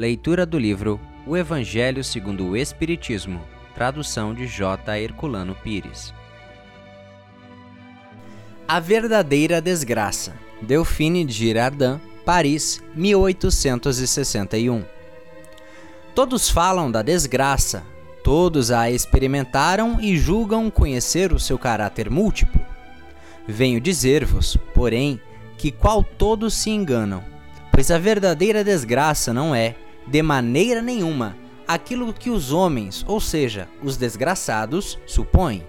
Leitura do livro O Evangelho segundo o Espiritismo, tradução de J. Herculano Pires. A verdadeira desgraça. Delphine de Girardin, Paris, 1861. Todos falam da desgraça, todos a experimentaram e julgam conhecer o seu caráter múltiplo. Venho dizer-vos, porém, que qual todos se enganam, pois a verdadeira desgraça não é, de maneira nenhuma, aquilo que os homens, ou seja, os desgraçados, supõem.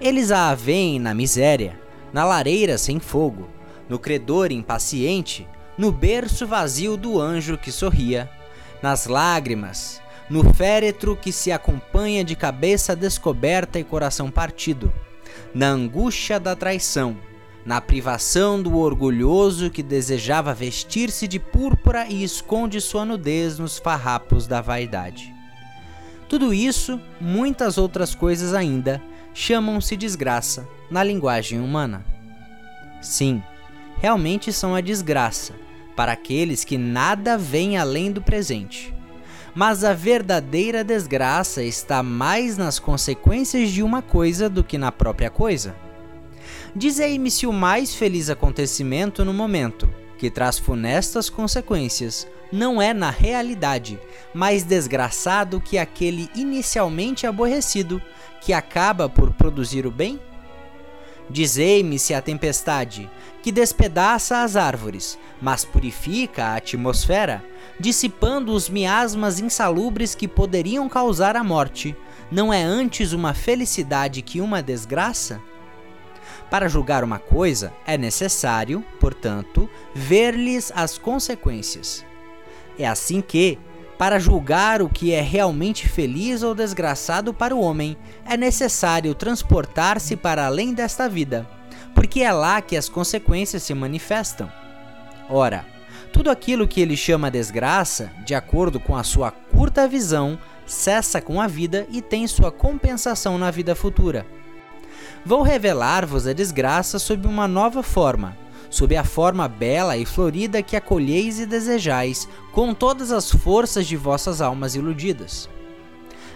Eles a veem na miséria, na lareira sem fogo, no credor impaciente, no berço vazio do anjo que sorria, nas lágrimas, no féretro que se acompanha de cabeça descoberta e coração partido, na angústia da traição, na privação do orgulhoso que desejava vestir-se de púrpura e esconde sua nudez nos farrapos da vaidade. Tudo isso, muitas outras coisas ainda, chamam-se desgraça na linguagem humana. Sim, realmente são a desgraça para aqueles que nada veem além do presente. Mas a verdadeira desgraça está mais nas consequências de uma coisa do que na própria coisa. Dizei-me se o mais feliz acontecimento no momento, que traz funestas consequências, não é na realidade mais desgraçado que aquele inicialmente aborrecido, que acaba por produzir o bem? Dizei-me se a tempestade, que despedaça as árvores, mas purifica a atmosfera, dissipando os miasmas insalubres que poderiam causar a morte, não é antes uma felicidade que uma desgraça? Para julgar uma coisa, é necessário, portanto, ver-lhes as consequências. É assim que, para julgar o que é realmente feliz ou desgraçado para o homem, é necessário transportar-se para além desta vida, porque é lá que as consequências se manifestam. Ora, tudo aquilo que ele chama desgraça, de acordo com a sua curta visão, cessa com a vida e tem sua compensação na vida futura. Vou revelar-vos a desgraça sob uma nova forma, sob a forma bela e florida que acolheis e desejais, com todas as forças de vossas almas iludidas.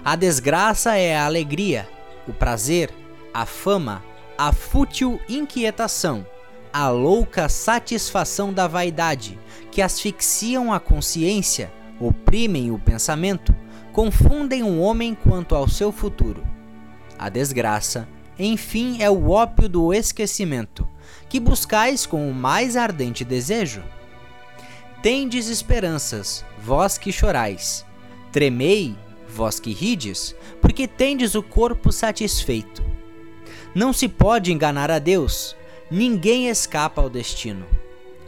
A desgraça é a alegria, o prazer, a fama, a fútil inquietação, a louca satisfação da vaidade, que asfixiam a consciência, oprimem o pensamento, confundem o homem quanto ao seu futuro. A desgraça, enfim, é o ópio do esquecimento, que buscais com o mais ardente desejo? Tendes esperanças, vós que chorais. Tremei, vós que rides, porque tendes o corpo satisfeito. Não se pode enganar a Deus, ninguém escapa ao destino.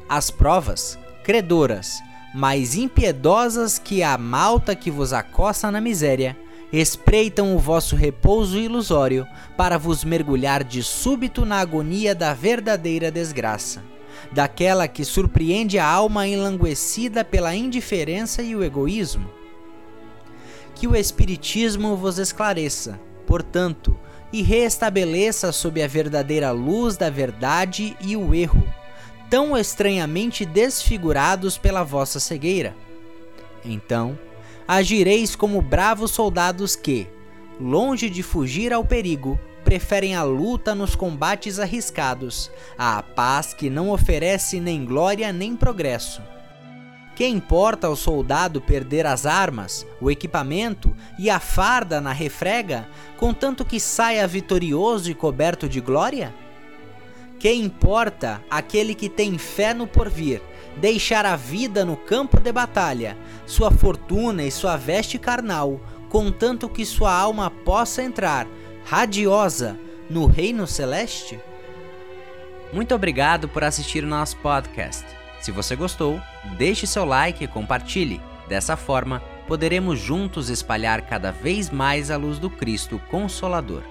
As provas, credoras, mais impiedosas que a malta que vos acosta na miséria, espreitam o vosso repouso ilusório para vos mergulhar de súbito na agonia da verdadeira desgraça, daquela que surpreende a alma enlanguecida pela indiferença e o egoísmo. Que o Espiritismo vos esclareça, portanto, e restabeleça sob a verdadeira luz da verdade e o erro, tão estranhamente desfigurados pela vossa cegueira. Então, agireis como bravos soldados que, longe de fugir ao perigo, preferem a luta nos combates arriscados, à paz que não oferece nem glória nem progresso. Que importa ao soldado perder as armas, o equipamento e a farda na refrega, contanto que saia vitorioso e coberto de glória? Que importa aquele que tem fé no porvir, deixar a vida no campo de batalha, sua fortuna e sua veste carnal, contanto que sua alma possa entrar, radiosa, no reino celeste? Muito obrigado por assistir o nosso podcast. Se você gostou, deixe seu like e compartilhe. Dessa forma, poderemos juntos espalhar cada vez mais a luz do Cristo Consolador.